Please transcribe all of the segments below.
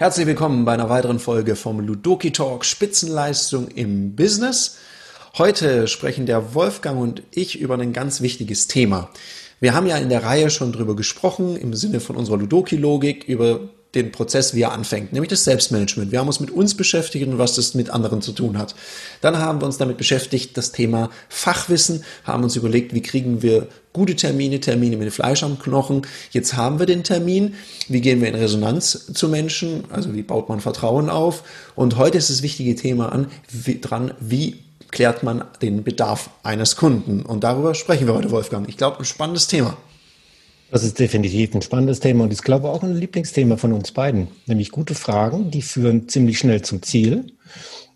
Herzlich willkommen bei einer weiteren Folge vom Ludoki Talk Spitzenleistung im Business. Heute sprechen der Wolfgang und ich über ein ganz wichtiges Thema. Wir haben ja in der Reihe schon drüber gesprochen, im Sinne von unserer Ludoki-Logik, über den Prozess, wie er anfängt, nämlich das Selbstmanagement. Wir haben uns mit uns beschäftigt und was das mit anderen zu tun hat. Dann haben wir uns damit beschäftigt, das Thema Fachwissen, haben uns überlegt, wie kriegen wir gute Termine, Termine mit Fleisch am Knochen. Jetzt haben wir den Termin. Wie gehen wir in Resonanz zu Menschen? Also wie baut man Vertrauen auf? Und heute ist das wichtige Thema an, wie, dran, wie klärt man den Bedarf eines Kunden? Und darüber sprechen wir heute, Wolfgang. Ich glaube, ein spannendes Thema. Das ist definitiv ein spannendes Thema und ich glaube auch ein Lieblingsthema von uns beiden. Nämlich gute Fragen, die führen ziemlich schnell zum Ziel.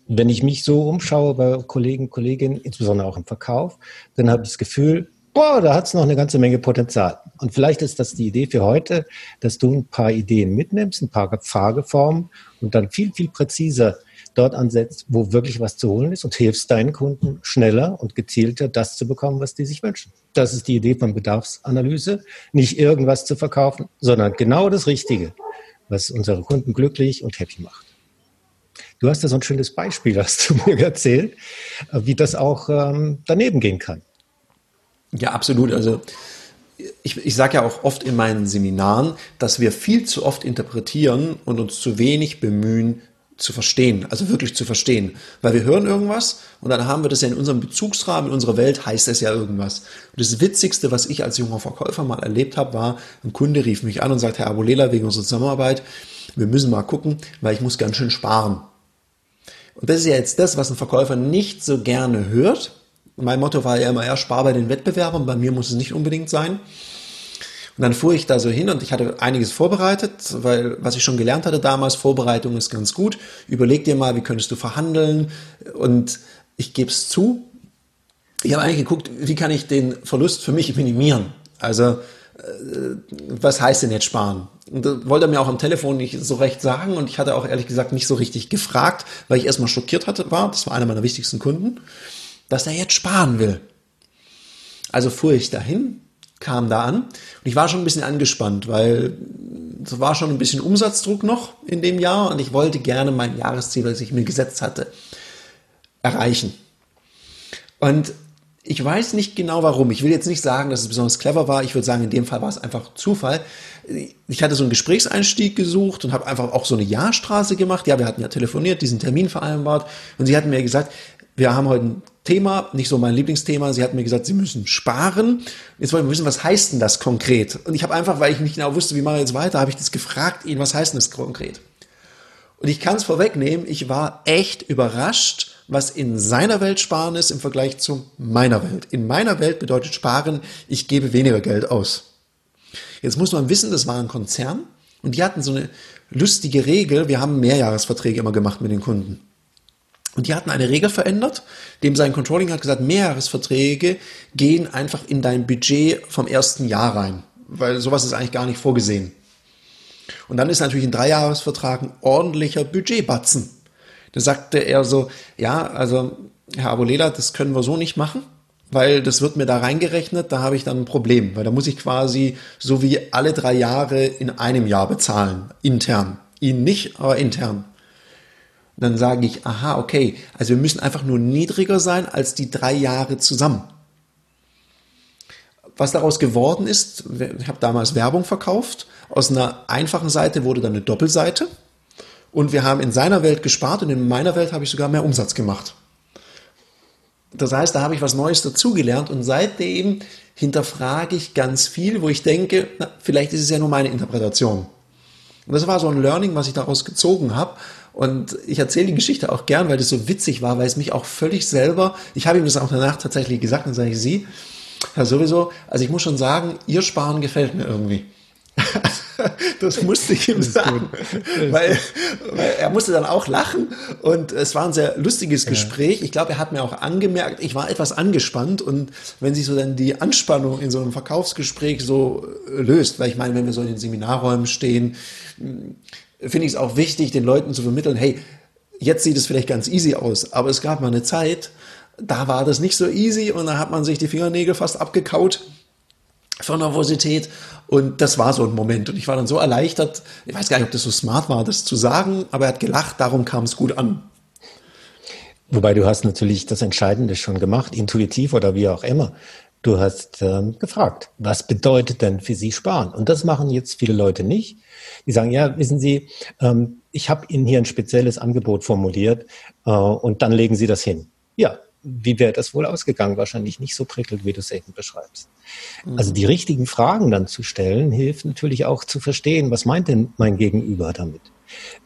Wenn ich mich so umschaue bei Kollegen, Kolleginnen, insbesondere auch im Verkauf, dann habe ich das Gefühl, boah, da hat es noch eine ganze Menge Potenzial. Und vielleicht ist das die Idee für heute, dass du ein paar Ideen mitnimmst, ein paar Frageformen und dann viel, viel präziser dort ansetzt, wo wirklich was zu holen ist und hilfst deinen Kunden schneller und gezielter das zu bekommen, was die sich wünschen. Das ist die Idee von Bedarfsanalyse, nicht irgendwas zu verkaufen, sondern genau das Richtige, was unsere Kunden glücklich und happy macht. Du hast da so ein schönes Beispiel, hast du mir erzählt, wie das auch ähm, daneben gehen kann. Ja, absolut. Also ich, ich sage ja auch oft in meinen Seminaren, dass wir viel zu oft interpretieren und uns zu wenig bemühen, zu verstehen, also wirklich zu verstehen. Weil wir hören irgendwas und dann haben wir das ja in unserem Bezugsrahmen, in unserer Welt heißt es ja irgendwas. Und das Witzigste, was ich als junger Verkäufer mal erlebt habe, war, ein Kunde rief mich an und sagt, Herr Abulela, wegen unserer Zusammenarbeit, wir müssen mal gucken, weil ich muss ganz schön sparen. Und das ist ja jetzt das, was ein Verkäufer nicht so gerne hört. Mein Motto war ja immer, ja, spar bei den Wettbewerbern, bei mir muss es nicht unbedingt sein. Und dann fuhr ich da so hin und ich hatte einiges vorbereitet, weil was ich schon gelernt hatte damals, Vorbereitung ist ganz gut. Überleg dir mal, wie könntest du verhandeln? Und ich gebe es zu, ich habe eigentlich geguckt, wie kann ich den Verlust für mich minimieren? Also, äh, was heißt denn jetzt sparen? Und das wollte er mir auch am Telefon nicht so recht sagen und ich hatte auch ehrlich gesagt nicht so richtig gefragt, weil ich erstmal schockiert hatte, war, das war einer meiner wichtigsten Kunden, dass er jetzt sparen will. Also fuhr ich dahin, kam da an. Und ich war schon ein bisschen angespannt, weil es war schon ein bisschen Umsatzdruck noch in dem Jahr und ich wollte gerne mein Jahresziel, das ich mir gesetzt hatte, erreichen. Und ich weiß nicht genau warum. Ich will jetzt nicht sagen, dass es besonders clever war. Ich würde sagen, in dem Fall war es einfach Zufall. Ich hatte so einen Gesprächseinstieg gesucht und habe einfach auch so eine Ja-Straße gemacht. Ja, wir hatten ja telefoniert, diesen Termin vereinbart. Und sie hatten mir gesagt, wir haben heute ein Thema, nicht so mein Lieblingsthema. Sie hat mir gesagt, Sie müssen sparen. Jetzt wollen wir wissen, was heißt denn das konkret? Und ich habe einfach, weil ich nicht genau wusste, wie mache ich jetzt weiter, habe ich das gefragt, ihn, was heißt denn das konkret? Und ich kann es vorwegnehmen, ich war echt überrascht, was in seiner Welt sparen ist im Vergleich zu meiner Welt. In meiner Welt bedeutet sparen, ich gebe weniger Geld aus. Jetzt muss man wissen, das war ein Konzern und die hatten so eine lustige Regel. Wir haben Mehrjahresverträge immer gemacht mit den Kunden. Und die hatten eine Regel verändert, dem sein Controlling hat gesagt, Mehrjahresverträge gehen einfach in dein Budget vom ersten Jahr rein, weil sowas ist eigentlich gar nicht vorgesehen. Und dann ist natürlich ein Dreijahresvertrag ein ordentlicher Budgetbatzen. Da sagte er so, ja, also Herr Abulela, das können wir so nicht machen, weil das wird mir da reingerechnet, da habe ich dann ein Problem, weil da muss ich quasi so wie alle drei Jahre in einem Jahr bezahlen, intern. Ihn nicht, aber intern dann sage ich, aha, okay, also wir müssen einfach nur niedriger sein als die drei Jahre zusammen. Was daraus geworden ist, ich habe damals Werbung verkauft, aus einer einfachen Seite wurde dann eine Doppelseite und wir haben in seiner Welt gespart und in meiner Welt habe ich sogar mehr Umsatz gemacht. Das heißt, da habe ich was Neues dazugelernt und seitdem hinterfrage ich ganz viel, wo ich denke, na, vielleicht ist es ja nur meine Interpretation. Und das war so ein Learning, was ich daraus gezogen habe und ich erzähle die Geschichte auch gern, weil das so witzig war, weil es mich auch völlig selber, ich habe ihm das auch danach tatsächlich gesagt, und sage ich, Sie, ja sowieso, also ich muss schon sagen, Ihr Sparen gefällt mir irgendwie. das musste ich ihm sagen, weil, weil, er musste dann auch lachen und es war ein sehr lustiges Gespräch. Ich glaube, er hat mir auch angemerkt, ich war etwas angespannt und wenn sich so dann die Anspannung in so einem Verkaufsgespräch so löst, weil ich meine, wenn wir so in den Seminarräumen stehen, finde ich es auch wichtig, den Leuten zu vermitteln, hey, jetzt sieht es vielleicht ganz easy aus, aber es gab mal eine Zeit, da war das nicht so easy und da hat man sich die Fingernägel fast abgekaut. vor Nervosität. Und das war so ein Moment. Und ich war dann so erleichtert. Ich weiß gar nicht, ob das so smart war, das zu sagen, aber er hat gelacht, darum kam es gut an. Wobei du hast natürlich das Entscheidende schon gemacht, intuitiv oder wie auch immer. Du hast ähm, gefragt, was bedeutet denn für Sie sparen? Und das machen jetzt viele Leute nicht. Die sagen, ja, wissen Sie, ähm, ich habe Ihnen hier ein spezielles Angebot formuliert äh, und dann legen Sie das hin. Ja, wie wäre das wohl ausgegangen? Wahrscheinlich nicht so prickelt, wie du es eben beschreibst. Mhm. Also die richtigen Fragen dann zu stellen, hilft natürlich auch zu verstehen, was meint denn mein Gegenüber damit?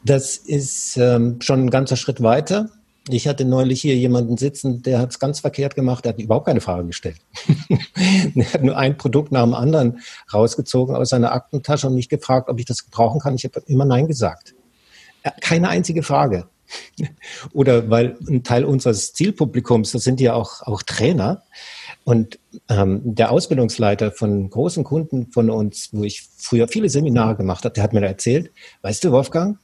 Das ist ähm, schon ein ganzer Schritt weiter. Ich hatte neulich hier jemanden sitzen, der hat es ganz verkehrt gemacht, der hat überhaupt keine Frage gestellt. er hat nur ein Produkt nach dem anderen rausgezogen aus seiner Aktentasche und mich gefragt, ob ich das gebrauchen kann. Ich habe immer Nein gesagt. Keine einzige Frage. Oder weil ein Teil unseres Zielpublikums, das sind ja auch, auch Trainer. Und ähm, der Ausbildungsleiter von großen Kunden von uns, wo ich früher viele Seminare gemacht habe, der hat mir erzählt, weißt du, Wolfgang,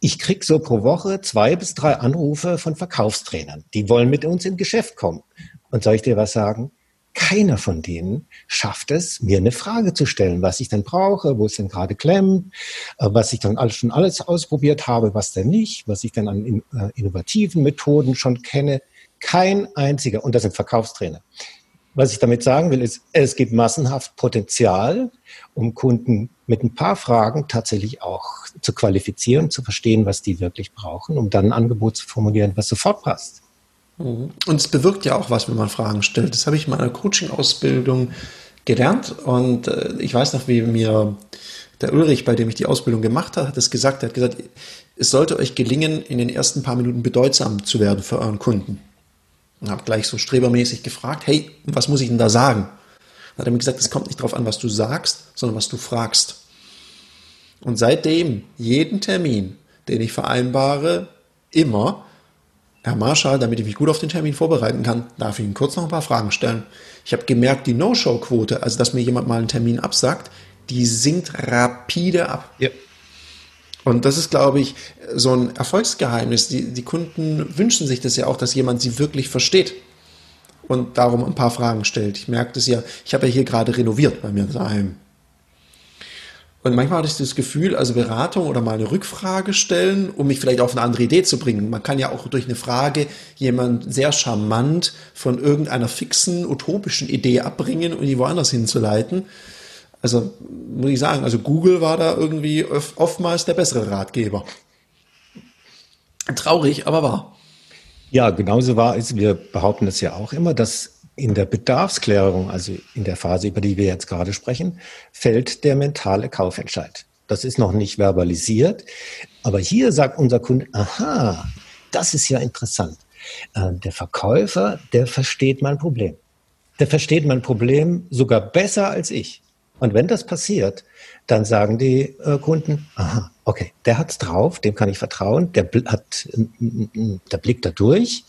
ich krieg so pro Woche zwei bis drei Anrufe von Verkaufstrainern. Die wollen mit uns in Geschäft kommen. Und soll ich dir was sagen? keiner von denen schafft es, mir eine Frage zu stellen, was ich denn brauche, wo es denn gerade klemmt, äh, was ich dann alles schon alles ausprobiert habe, was denn nicht, was ich dann an äh, innovativen Methoden schon kenne. Kein einziger, und das sind Verkaufstrainer. Was ich damit sagen will, ist, es gibt massenhaft Potenzial, um Kunden mit ein paar Fragen tatsächlich auch zu qualifizieren, zu verstehen, was die wirklich brauchen, um dann ein Angebot zu formulieren, was sofort passt. Mhm. Und es bewirkt ja auch was, wenn man Fragen stellt. Das habe ich in meiner Coaching-Ausbildung gelernt und äh, ich weiß noch, wie mir der Ulrich, bei dem ich die Ausbildung gemacht habe, hat es gesagt, er hat gesagt, es sollte euch gelingen, in den ersten paar Minuten bedeutsam zu werden für euren Kunden. Und habe gleich so strebermäßig gefragt, hey, was muss ich denn da sagen? Dann hat er mir gesagt, es kommt nicht darauf an, was du sagst, sondern was du fragst. Und seitdem, jeden Termin, den ich vereinbare, immer Herr Marschall, damit ich mich gut auf den Termin vorbereiten kann, darf ich Ihnen kurz noch ein paar Fragen stellen. Ich habe gemerkt, die No-Show-Quote, also dass mir jemand mal einen Termin absagt, die sinkt rapide ab. Ja. Und das ist, glaube ich, so ein Erfolgsgeheimnis. Die, die Kunden wünschen sich das ja auch, dass jemand sie wirklich versteht und darum ein paar Fragen stellt. Ich merke das ja, ich habe ja hier gerade renoviert bei mir daheim. Und manchmal hatte ich das Gefühl, also Beratung oder mal eine Rückfrage stellen, um mich vielleicht auf eine andere Idee zu bringen. Man kann ja auch durch eine Frage jemand sehr charmant von irgendeiner fixen, utopischen Idee abbringen und die woanders hinzuleiten. Also muss ich sagen, also Google war da irgendwie oftmals der bessere Ratgeber. Traurig, aber wahr. Ja, genauso wahr ist, wir behaupten es ja auch immer, dass in der Bedarfsklärung, also in der Phase, über die wir jetzt gerade sprechen, fällt der mentale Kaufentscheid. Das ist noch nicht verbalisiert, aber hier sagt unser Kunde, aha, das ist ja interessant. Äh, der Verkäufer, der versteht mein Problem. Der versteht mein Problem sogar besser als ich. Und wenn das passiert, dann sagen die äh, Kunden, aha, okay, der hat's drauf, dem kann ich vertrauen, der hat, der blickt da durch.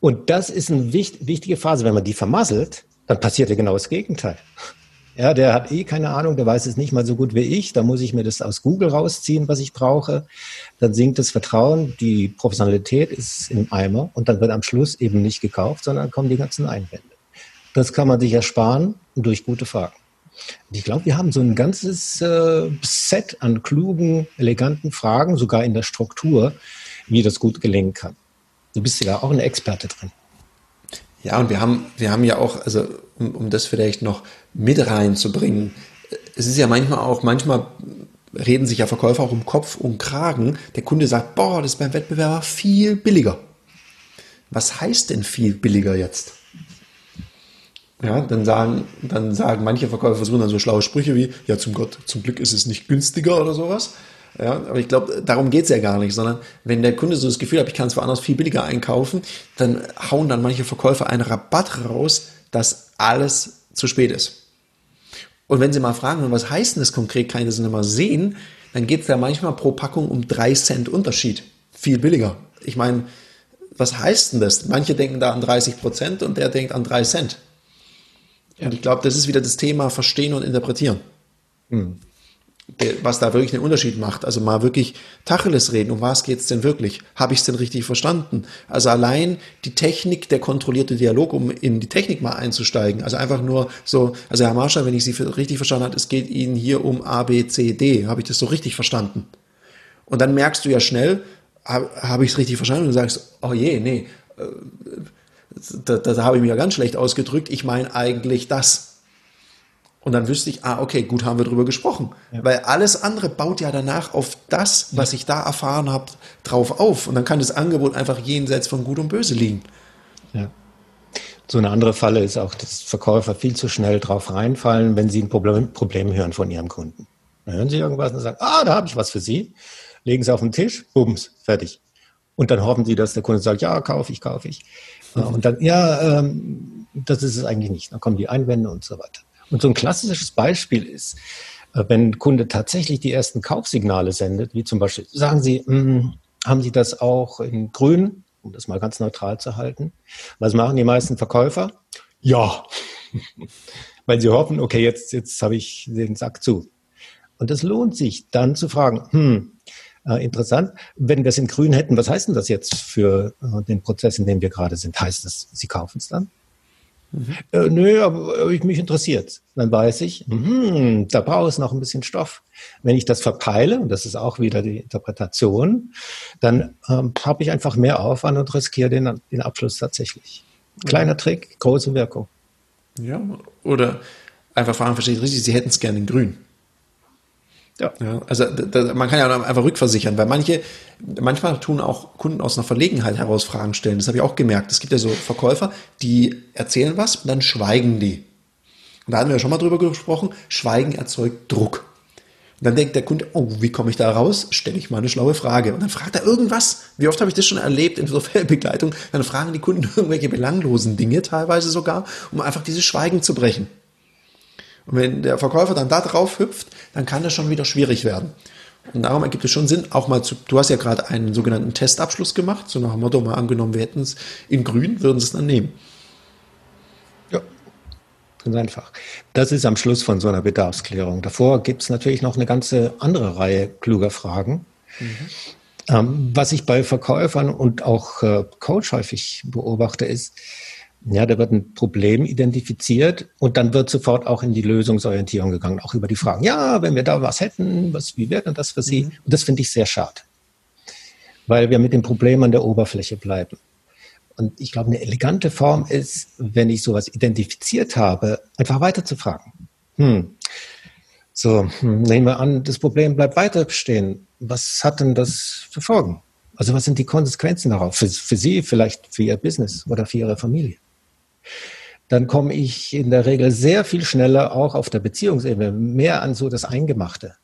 Und das ist eine wichtige Phase. Wenn man die vermasselt, dann passiert ja genau das Gegenteil. Ja, der hat eh keine Ahnung, der weiß es nicht mal so gut wie ich. Da muss ich mir das aus Google rausziehen, was ich brauche. Dann sinkt das Vertrauen, die Professionalität ist im Eimer und dann wird am Schluss eben nicht gekauft, sondern kommen die ganzen Einwände. Das kann man sich ersparen durch gute Fragen. Ich glaube, wir haben so ein ganzes äh, Set an klugen, eleganten Fragen, sogar in der Struktur, wie das gut gelingen kann. Du bist ja auch eine Experte drin. Ja, und wir haben, wir haben ja auch, also um, um das vielleicht noch mit reinzubringen, es ist ja manchmal auch, manchmal reden sich ja Verkäufer auch um Kopf und Kragen. Der Kunde sagt, boah, das ist beim Wettbewerber viel billiger. Was heißt denn viel billiger jetzt? Ja, dann sagen, dann sagen manche Verkäufer versuchen dann so schlaue Sprüche wie, ja, zum Gott, zum Glück ist es nicht günstiger oder sowas. Ja, aber ich glaube, darum geht's ja gar nicht, sondern wenn der Kunde so das Gefühl hat, ich kann es woanders viel billiger einkaufen, dann hauen dann manche Verkäufer einen Rabatt raus, dass alles zu spät ist. Und wenn Sie mal fragen, was heißt denn das konkret, kann ich das nicht mal sehen, dann geht es ja manchmal pro Packung um drei Cent Unterschied. Viel billiger. Ich meine, was heißt denn das? Manche denken da an 30 Prozent und der denkt an drei Cent. Und ich glaube, das ist wieder das Thema Verstehen und Interpretieren. Hm. was da wirklich einen Unterschied macht. Also mal wirklich Tacheles reden. Um was geht's denn wirklich? Habe ich es denn richtig verstanden? Also allein die Technik, der kontrollierte Dialog, um in die Technik mal einzusteigen. Also einfach nur so, also Herr Marschall, wenn ich Sie richtig verstanden habe, es geht Ihnen hier um A, B, C, D. Habe ich das so richtig verstanden? Und dann merkst du ja schnell, habe hab ich es richtig verstanden? Und du sagst, oh je, nee, äh, da, da, habe ich mich ja ganz schlecht ausgedrückt. Ich meine eigentlich das. Und dann wüsste ich, ah, okay, gut, haben wir drüber gesprochen. Ja. Weil alles andere baut ja danach auf das, was ja. ich da erfahren habe, drauf auf. Und dann kann das Angebot einfach jenseits von Gut und Böse liegen. Ja. So eine andere Falle ist auch, dass Verkäufer viel zu schnell drauf reinfallen, wenn sie ein Problem, Problem hören von ihrem Kunden. Dann hören sie irgendwas und sagen, ah, da habe ich was für Sie. Legen sie auf den Tisch, bums, fertig. Und dann hoffen sie, dass der Kunde sagt, ja, kaufe ich, kaufe ich. Mhm. Und dann, ja, ähm, das ist es eigentlich nicht. Dann kommen die Einwände und so weiter. Und so ein klassisches Beispiel ist, äh, wenn ein Kunde tatsächlich die ersten Kaufsignale sendet, wie zum Beispiel, sagen Sie, mh, hm, haben Sie das auch in grün, um das mal ganz neutral zu halten? Was machen die meisten Verkäufer? Ja, weil sie hoffen, okay, jetzt, jetzt habe ich den Sack zu. Und es lohnt sich dann zu fragen, hm, äh, interessant, wenn wir es in grün hätten, was heißt denn das jetzt für äh, den Prozess, in dem wir gerade sind? Heißt das, Sie kaufen es dann? Mhm. Äh, nö, aber mich interessiert. Dann weiß ich, mh, da brauche ich noch ein bisschen Stoff. Wenn ich das verpeile, und das ist auch wieder die Interpretation, dann ähm, habe ich einfach mehr Aufwand und riskiere den, den Abschluss tatsächlich. Kleiner mhm. Trick, große Wirkung. Ja, oder einfach fragen, verstehe ich richtig, Sie hätten es gerne in grün. Ja. ja also da, man kann ja einfach rückversichern, weil manche, manchmal tun auch Kunden aus einer Verlegenheit heraus Fragen stellen. Das habe ich auch gemerkt. Es gibt ja so Verkäufer, die erzählen was und dann schweigen die. Und da hatten wir ja schon mal drüber gesprochen, Schweigen erzeugt Druck. Und dann denkt der Kunde, oh, wie komme ich da raus? Stelle ich mal eine schlaue Frage. Und dann fragt er irgendwas. Wie oft habe ich das schon erlebt in so Fellbegleitung? Dann fragen die Kunden irgendwelche belanglosen Dinge teilweise sogar, um einfach dieses Schweigen zu brechen. Und wenn der Verkäufer dann da drauf hüpft, dann kann das schon wieder schwierig werden. Und darum ergibt es schon Sinn, auch mal zu, du hast ja gerade einen sogenannten Testabschluss gemacht, so nach dem Motto, mal angenommen, wir hätten es in grün, würden sie es dann nehmen. Ja, ganz einfach. Das ist am Schluss von so einer Bedarfsklärung. Davor gibt es natürlich noch eine ganze andere Reihe kluger Fragen. Mhm. Ähm, was ich bei Verkäufern und auch äh, Coach häufig beobachte, ist, ja, da wird ein Problem identifiziert und dann wird sofort auch in die Lösungsorientierung gegangen, auch über die Fragen. Ja, wenn wir da was hätten, was, wie wäre denn das für Sie? Mhm. Und das finde ich sehr schade, weil wir mit dem Problem an der Oberfläche bleiben. Und ich glaube, eine elegante Form ist, wenn ich sowas identifiziert habe, einfach weiter zu fragen. Hm. So, hm, nehmen wir an, das Problem bleibt weiter bestehen. Was hat denn das für Folgen? Also was sind die Konsequenzen darauf? Für, für Sie, vielleicht für Ihr Business oder für Ihre Familie? Dann komme ich in der Regel sehr viel schneller auch auf der Beziehungsebene mehr an so das Eingemachte.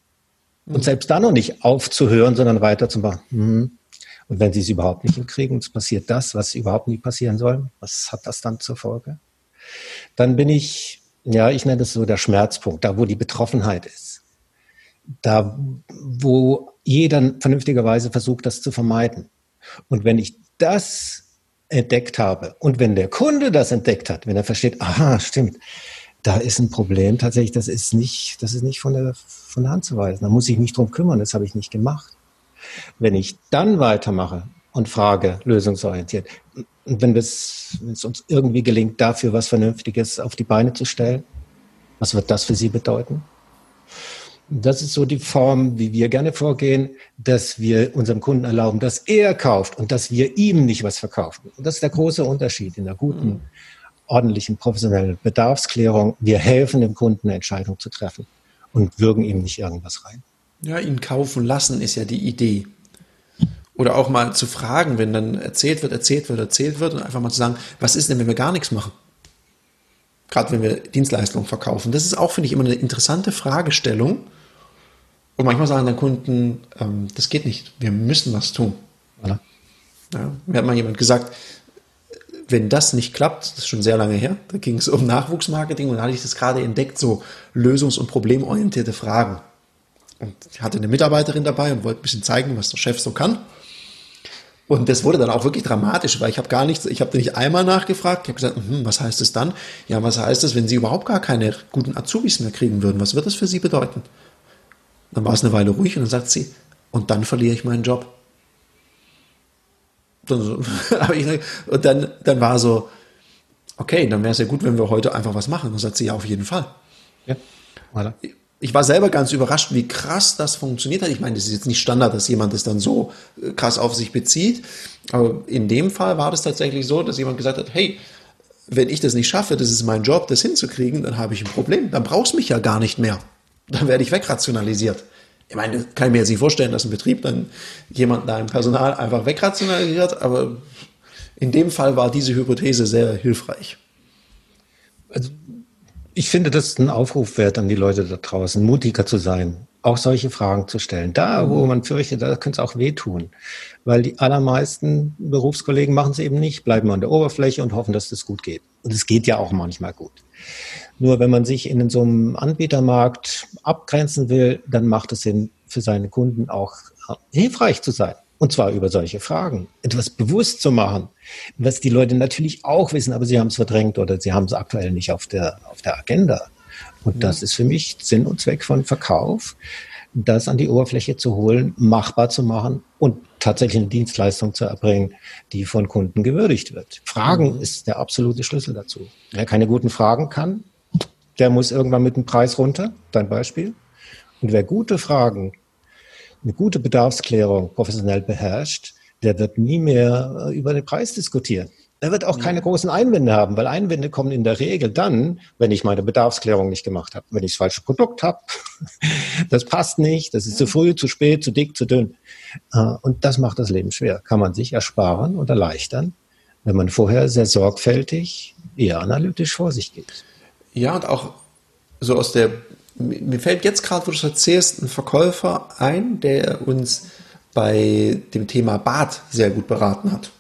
Und mhm. selbst da noch nicht aufzuhören, sondern weiterzumachen. Mhm. Und wenn sie es überhaupt nicht hinkriegen, es passiert das, was überhaupt nicht passieren soll, was hat das dann zur Folge? Dann bin ich, ja, ich nenne das so der Schmerzpunkt, da wo die Betroffenheit ist. Da, wo jeder vernünftigerweise versucht, das zu vermeiden. Und wenn ich das entdeckt habe. Und wenn der Kunde das entdeckt hat, wenn er versteht, aha, stimmt, da ist ein Problem tatsächlich, das ist nicht, das ist nicht von der, von der Hand zu weisen. Da muss ich mich drum kümmern, das habe ich nicht gemacht. Wenn ich dann weitermache und frage, lösungsorientiert, und wenn, das, wenn es uns irgendwie gelingt, dafür was Vernünftiges auf die Beine zu stellen, was wird das für Sie bedeuten? Das ist so die Form, wie wir gerne vorgehen, dass wir unserem Kunden erlauben, dass er kauft und dass wir ihm nicht was verkaufen. Und das ist der große Unterschied in der guten, mhm. ordentlichen, professionellen Bedarfsklärung. Wir helfen dem Kunden, eine Entscheidung zu treffen und würgen ihm nicht irgendwas rein. Ja, ihn kaufen lassen ist ja die Idee. Oder auch mal zu fragen, wenn dann erzählt wird, erzählt wird, erzählt wird und einfach mal zu sagen, was ist denn, wenn wir gar nichts machen? Gerade wenn wir Dienstleistungen verkaufen. Das ist auch, finde ich, immer eine interessante Fragestellung und manchmal sagen dann Kunden, ähm, das geht nicht, wir müssen was tun. Ja. Ja, mir hat mal jemand gesagt, wenn das nicht klappt, das ist schon sehr lange her, da ging es um Nachwuchsmarketing und da hatte ich das gerade entdeckt, so lösungs- und problemorientierte Fragen. Und ich hatte eine Mitarbeiterin dabei und wollte ein bisschen zeigen, was der Chef so kann. Und das wurde dann auch wirklich dramatisch, weil ich habe gar nichts, ich habe nicht einmal nachgefragt, ich habe gesagt, hm, was heißt es dann? Ja, was heißt es, wenn Sie überhaupt gar keine guten Azubis mehr kriegen würden? Was wird das für Sie bedeuten? Dann war es eine Weile ruhig und dann sagt sie, und dann verliere ich meinen Job. Dann, und dann, dann war so, okay, dann wäre es ja gut, wenn wir heute einfach was machen. Und dann sagt sie, ja, auf jeden Fall. Ja, voilà. Ich war selber ganz überrascht, wie krass das funktioniert hat. Ich meine, das ist jetzt nicht Standard, dass jemand das dann so äh, krass auf sich bezieht. Aber in dem Fall war das tatsächlich so, dass jemand gesagt hat, hey, wenn ich das nicht schaffe, das ist mein Job, das hinzukriegen, dann habe ich ein Problem. Dann brauchst du mich ja gar nicht mehr. Dann werde ich wegrationalisiert. Ich meine, kann ich mir jetzt nicht vorstellen, dass ein Betrieb dann jemanden da im Personal einfach wegrationalisiert, aber in dem Fall war diese Hypothese sehr hilfreich. Also ich finde, das ist ein Aufruf wert an die Leute da draußen, mutiger zu sein, auch solche Fragen zu stellen. Da, wo man fürchtet, da könnte es auch wehtun. Weil die allermeisten Berufskollegen machen es eben nicht, bleiben an der Oberfläche und hoffen, dass das gut geht. Und es geht ja auch manchmal gut. Nur wenn man sich in so einem Anbietermarkt abgrenzen will, dann macht es Sinn, für seine Kunden auch hilfreich zu sein. Und zwar über solche Fragen. Etwas bewusst zu machen, was die Leute natürlich auch wissen, aber sie haben es verdrängt oder sie haben es aktuell nicht auf der, auf der Agenda. Und das ist für mich Sinn und Zweck von Verkauf, das an die Oberfläche zu holen, machbar zu machen und tatsächlich eine Dienstleistung zu erbringen, die von Kunden gewürdigt wird. Fragen mhm. ist der absolute Schlüssel dazu. Wer keine guten Fragen kann, der muss irgendwann mit dem Preis runter, dein Beispiel. Und wer gute Fragen, eine gute Bedarfsklärung professionell beherrscht, der wird nie mehr äh, über den Preis diskutieren. Er wird auch keine großen Einwände haben, weil Einwände kommen in der Regel dann, wenn ich meine Bedarfsklärung nicht gemacht habe. Wenn ich das falsche Produkt habe, das passt nicht, das ist zu früh, zu spät, zu dick, zu dünn. Äh, und das macht das Leben schwer. Kann man sich ersparen und erleichtern, wenn man vorher sehr sorgfältig, eher analytisch vor sich geht. Ja, und auch so aus der, mir fällt jetzt gerade, wo du es erzählst, ein Verkäufer ein, der uns bei dem Thema Bad sehr gut beraten hat.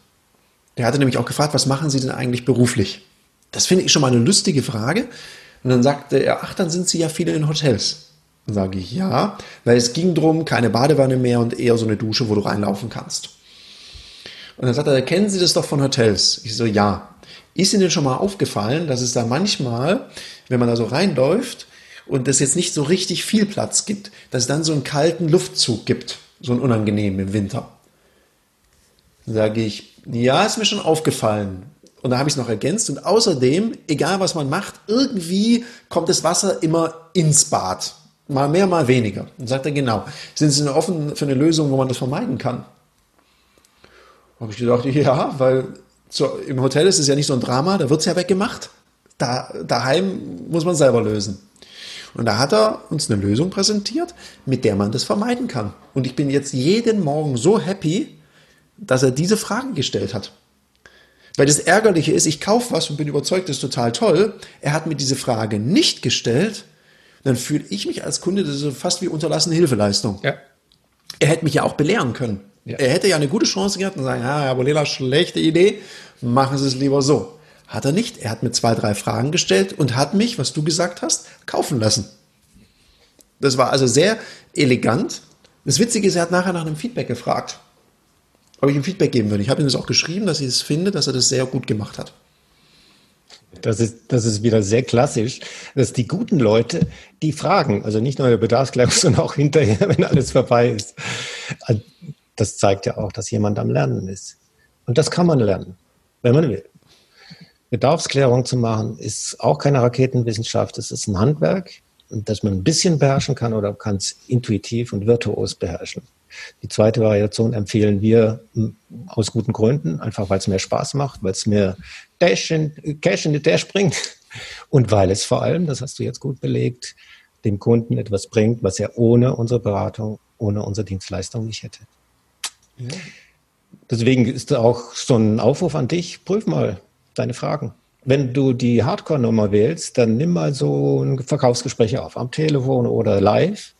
Der hatte nämlich auch gefragt, was machen Sie denn eigentlich beruflich? Das finde ich schon mal eine lustige Frage. Und dann sagte er, ach, dann sind Sie ja viele in Hotels. Dann sage ich, ja, weil es ging drum, keine Badewanne mehr und eher so eine Dusche, wo du reinlaufen kannst. Und dann sagt er, kennen Sie das doch von Hotels? Ich so, ja. Ist Ihnen schon mal aufgefallen, dass es da manchmal, wenn man da so reinläuft und es jetzt nicht so richtig viel Platz gibt, dass es dann so einen kalten Luftzug gibt, so einen unangenehmen im Winter? Sage ich, ja, ist mir schon aufgefallen. Und da habe ich es noch ergänzt. Und außerdem, egal was man macht, irgendwie kommt das Wasser immer ins Bad. Mal mehr, mal weniger. Und sagt er, genau. Sind Sie offen für eine Lösung, wo man das vermeiden kann? Habe ich gedacht, ja, weil so, Im Hotel ist es ja nicht so ein Drama, da wird es ja weggemacht. Da, daheim muss man selber lösen. Und da hat er uns eine Lösung präsentiert, mit der man das vermeiden kann. Und ich bin jetzt jeden Morgen so happy, dass er diese Frage gestellt hat. Weil das Ärgerliche ist, ich kaufe was und bin überzeugt, das ist total toll. Er hat mir diese Frage nicht gestellt. Dann fühle ich mich als Kunde, das ist fast wie unterlassene Hilfeleistung. Ja. Er hätte mich ja auch belehren können. Ja. Er hätte ja eine gute Chance gehabt und sagen, ah, Herr Bolela, schlechte Idee, machen Sie es lieber so. Hat er nicht. Er hat mir zwei, drei Fragen gestellt und hat mich, was du gesagt hast, kaufen lassen. Das war also sehr elegant. Das Witzige ist, er hat nachher nach einem Feedback gefragt, ob ich ihm Feedback geben würde. Ich habe ihm das auch geschrieben, dass ich es finde, dass er das sehr gut gemacht hat. Das ist, das ist wieder sehr klassisch, dass die guten Leute, die fragen, also nicht nur in der Bedarfsklärung, sondern auch hinterher, wenn alles vorbei ist das zeigt ja auch, dass jemand am Lernen ist. Und das kann man lernen, wenn man will. Bedarfsklärung zu machen ist auch keine Raketenwissenschaft, es ist ein Handwerk, das man ein bisschen beherrschen kann oder kann es intuitiv und virtuos beherrschen. Die zweite Variation empfehlen wir hm, aus guten Gründen, einfach weil es mehr Spaß macht, weil es mehr Dash in, Cash in the Dash bringt und weil es vor allem, das hast du jetzt gut belegt, dem Kunden etwas bringt, was er ohne unsere Beratung, ohne unsere Dienstleistung nicht hätte. Deswegen ist auch so ein Aufruf an dich, prüf mal deine Fragen. Wenn du die Hardcore-Nummer wählst, dann nimm mal so ein Verkaufsgespräch auf, am Telefon oder live.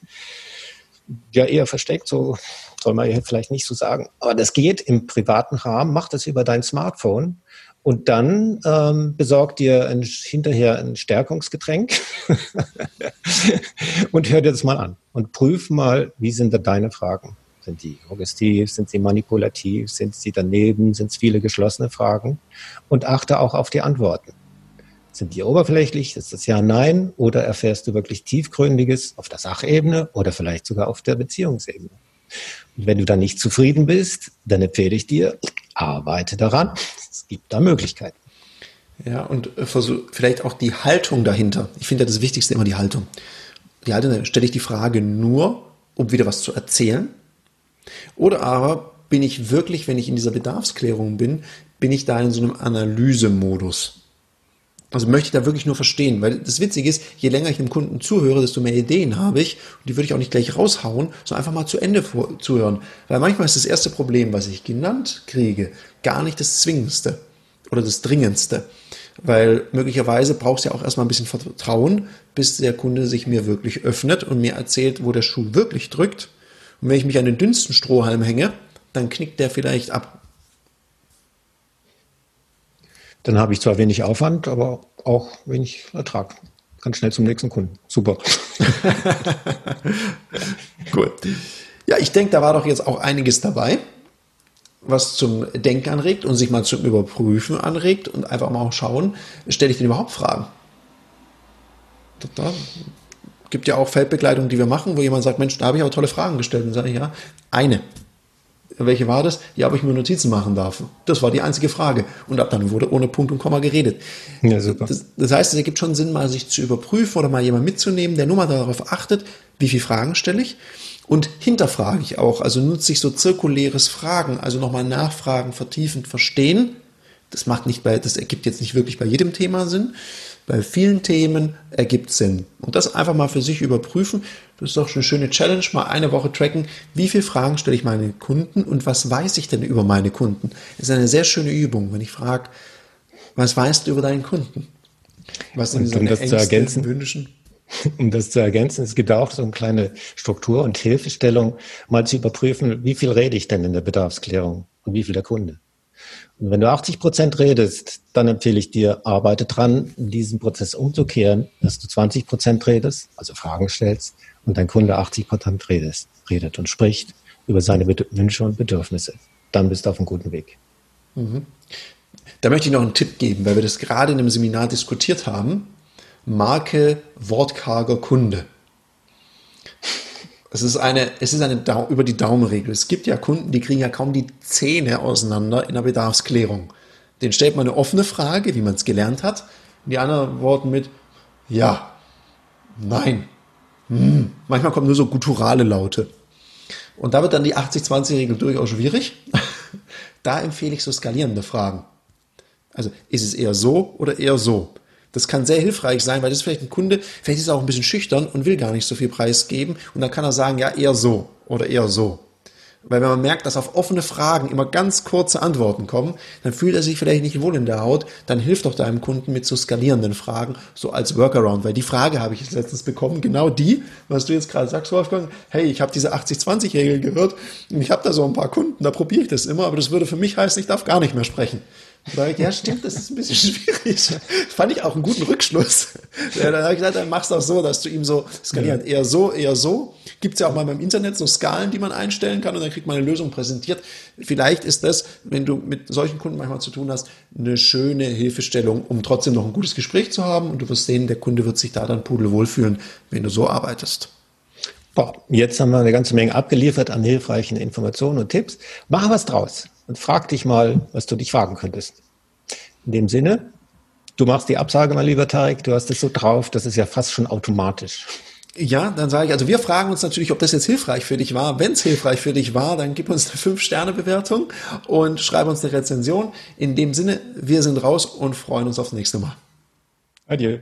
Ja, eher versteckt, so soll man jetzt vielleicht nicht so sagen. Aber das geht im privaten Rahmen, mach das über dein Smartphone und dann ähm, besorg dir ein, hinterher ein Stärkungsgetränk und hör dir das mal an und prüf mal, wie sind da deine Fragen. Sind die suggestiv? Sind sie manipulativ? Sind sie daneben? Sind es viele geschlossene Fragen? Und achte auch auf die Antworten. Sind die oberflächlich? Ist das ja, nein? Oder erfährst du wirklich tiefgründiges auf der Sachebene oder vielleicht sogar auf der Beziehungsebene? Und wenn du dann nicht zufrieden bist, dann empfehle ich dir, arbeite daran. Es gibt da Möglichkeiten. Ja, und äh, versuch, vielleicht auch die Haltung dahinter. Ich finde ja das Wichtigste immer die Haltung. Die Haltung, stelle ich die Frage nur, um wieder was zu erzählen? Oder aber bin ich wirklich, wenn ich in dieser Bedarfsklärung bin, bin ich da in so einem Analysemodus? Also möchte ich da wirklich nur verstehen, weil das Witzige ist, je länger ich dem Kunden zuhöre, desto mehr Ideen habe ich und die würde ich auch nicht gleich raushauen, sondern einfach mal zu Ende zuhören. Weil manchmal ist das erste Problem, was ich genannt kriege, gar nicht das Zwingendste oder das Dringendste. Weil möglicherweise braucht es ja auch erstmal ein bisschen Vertrauen, bis der Kunde sich mir wirklich öffnet und mir erzählt, wo der Schuh wirklich drückt. Und wenn ich mich an den dünnsten Strohhalm hänge, dann knickt der vielleicht ab. Dann habe ich zwar wenig Aufwand, aber auch wenig Ertrag. Ganz schnell zum nächsten Kunden. Super. cool. Ja, ich denke, da war doch jetzt auch einiges dabei, was zum Denken anregt und sich mal zum Überprüfen anregt und einfach mal schauen, stelle ich denn überhaupt Fragen? Da gibt ja auch Feldbegleitungen, die wir machen, wo jemand sagt, Mensch, da habe ich auch tolle Fragen gestellt. Und sage ich, ja, eine welche war das? Ja, ob ich mir Notizen machen darf. Das war die einzige Frage. Und ab dann wurde ohne Punkt und Komma geredet. Ja, super. Das, das heißt, es ergibt schon Sinn, mal sich zu überprüfen oder mal jemand mitzunehmen, der nur mal darauf achtet, wie viele Fragen stelle ich. Und hinterfrage ich auch, also nutze ich so zirkuläres Fragen, also nochmal nachfragen, vertiefend verstehen. Das macht nicht bei, das ergibt jetzt nicht wirklich bei jedem Thema Sinn, bei vielen Themen ergibt Sinn. Und das einfach mal für sich überprüfen. Das ist doch eine schöne Challenge, mal eine Woche tracken. Wie viele Fragen stelle ich meinen Kunden und was weiß ich denn über meine Kunden? Das ist eine sehr schöne Übung, wenn ich frage, was weißt du über deinen Kunden? Was sind um das Ängste, zu ergänzen, Wünschen? Um das zu ergänzen, es gibt auch so eine kleine Struktur und Hilfestellung, mal zu überprüfen, wie viel rede ich denn in der Bedarfsklärung und wie viel der Kunde. Und wenn du 80 Prozent redest, dann empfehle ich dir, arbeite dran, diesen Prozess umzukehren, dass du 20 Prozent redest, also Fragen stellst, und dein Kunde 80 Prozent redest, redet und spricht über seine Wünsche und Bedürfnisse. Dann bist du auf einem guten Weg. Mhm. Da möchte ich noch einen Tipp geben, weil wir das gerade in einem Seminar diskutiert haben. Marke wortkarger Kunde. Es ist eine, es ist eine Dau über die Daumenregel. Es gibt ja Kunden, die kriegen ja kaum die Zähne auseinander in der Bedarfsklärung. Den stellt man eine offene Frage, wie man es gelernt hat. Und die anderen Worten mit ja, nein. Hm. Manchmal kommen nur so gutturale Laute. Und da wird dann die 80-20-Regel durchaus schwierig. da empfehle ich so skalierende Fragen. Also ist es eher so oder eher so? Das kann sehr hilfreich sein, weil das ist vielleicht ein Kunde, vielleicht ist er auch ein bisschen schüchtern und will gar nicht so viel preisgeben. Und dann kann er sagen, ja, eher so oder eher so. Weil wenn man merkt, dass auf offene Fragen immer ganz kurze Antworten kommen, dann fühlt er sich vielleicht nicht wohl in der Haut, dann hilft doch deinem Kunden mit zu skalierenden Fragen, so als Workaround. Weil die Frage habe ich jetzt letztens bekommen, genau die, was du jetzt gerade sagst, Wolfgang, hey, ich habe diese 80-20-Regel gehört und ich habe da so ein paar Kunden, da probiere ich das immer, aber das würde für mich heißen, ich darf gar nicht mehr sprechen. Ich, ja, stimmt, das ist ein bisschen schwierig. Fand ich auch einen guten Rückschluss. Ja, dann habe ich gesagt, dann machst du auch so, dass du ihm so skalieren. Ja. Eher so, eher so. Gibt es ja auch mal beim Internet so Skalen, die man einstellen kann und dann kriegt man eine Lösung präsentiert. Vielleicht ist das, wenn du mit solchen Kunden manchmal zu tun hast, eine schöne Hilfestellung, um trotzdem noch ein gutes Gespräch zu haben. Und du wirst sehen, der Kunde wird sich da dann pudelwohl fühlen, wenn du so arbeitest. Boah, jetzt haben wir eine ganze Menge abgeliefert an hilfreichen Informationen und Tipps. Mach was draus und frag dich mal, was du dich fragen könntest. In dem Sinne, du machst die Absage, mein lieber Tarek, du hast es so drauf, das ist ja fast schon automatisch. Ja, dann sage ich, also wir fragen uns natürlich, ob das jetzt hilfreich für dich war. Wenn es hilfreich für dich war, dann gib uns eine 5-Sterne-Bewertung und schreib uns eine Rezension. In dem Sinne, wir sind raus und freuen uns aufs nächste Mal. Adieu.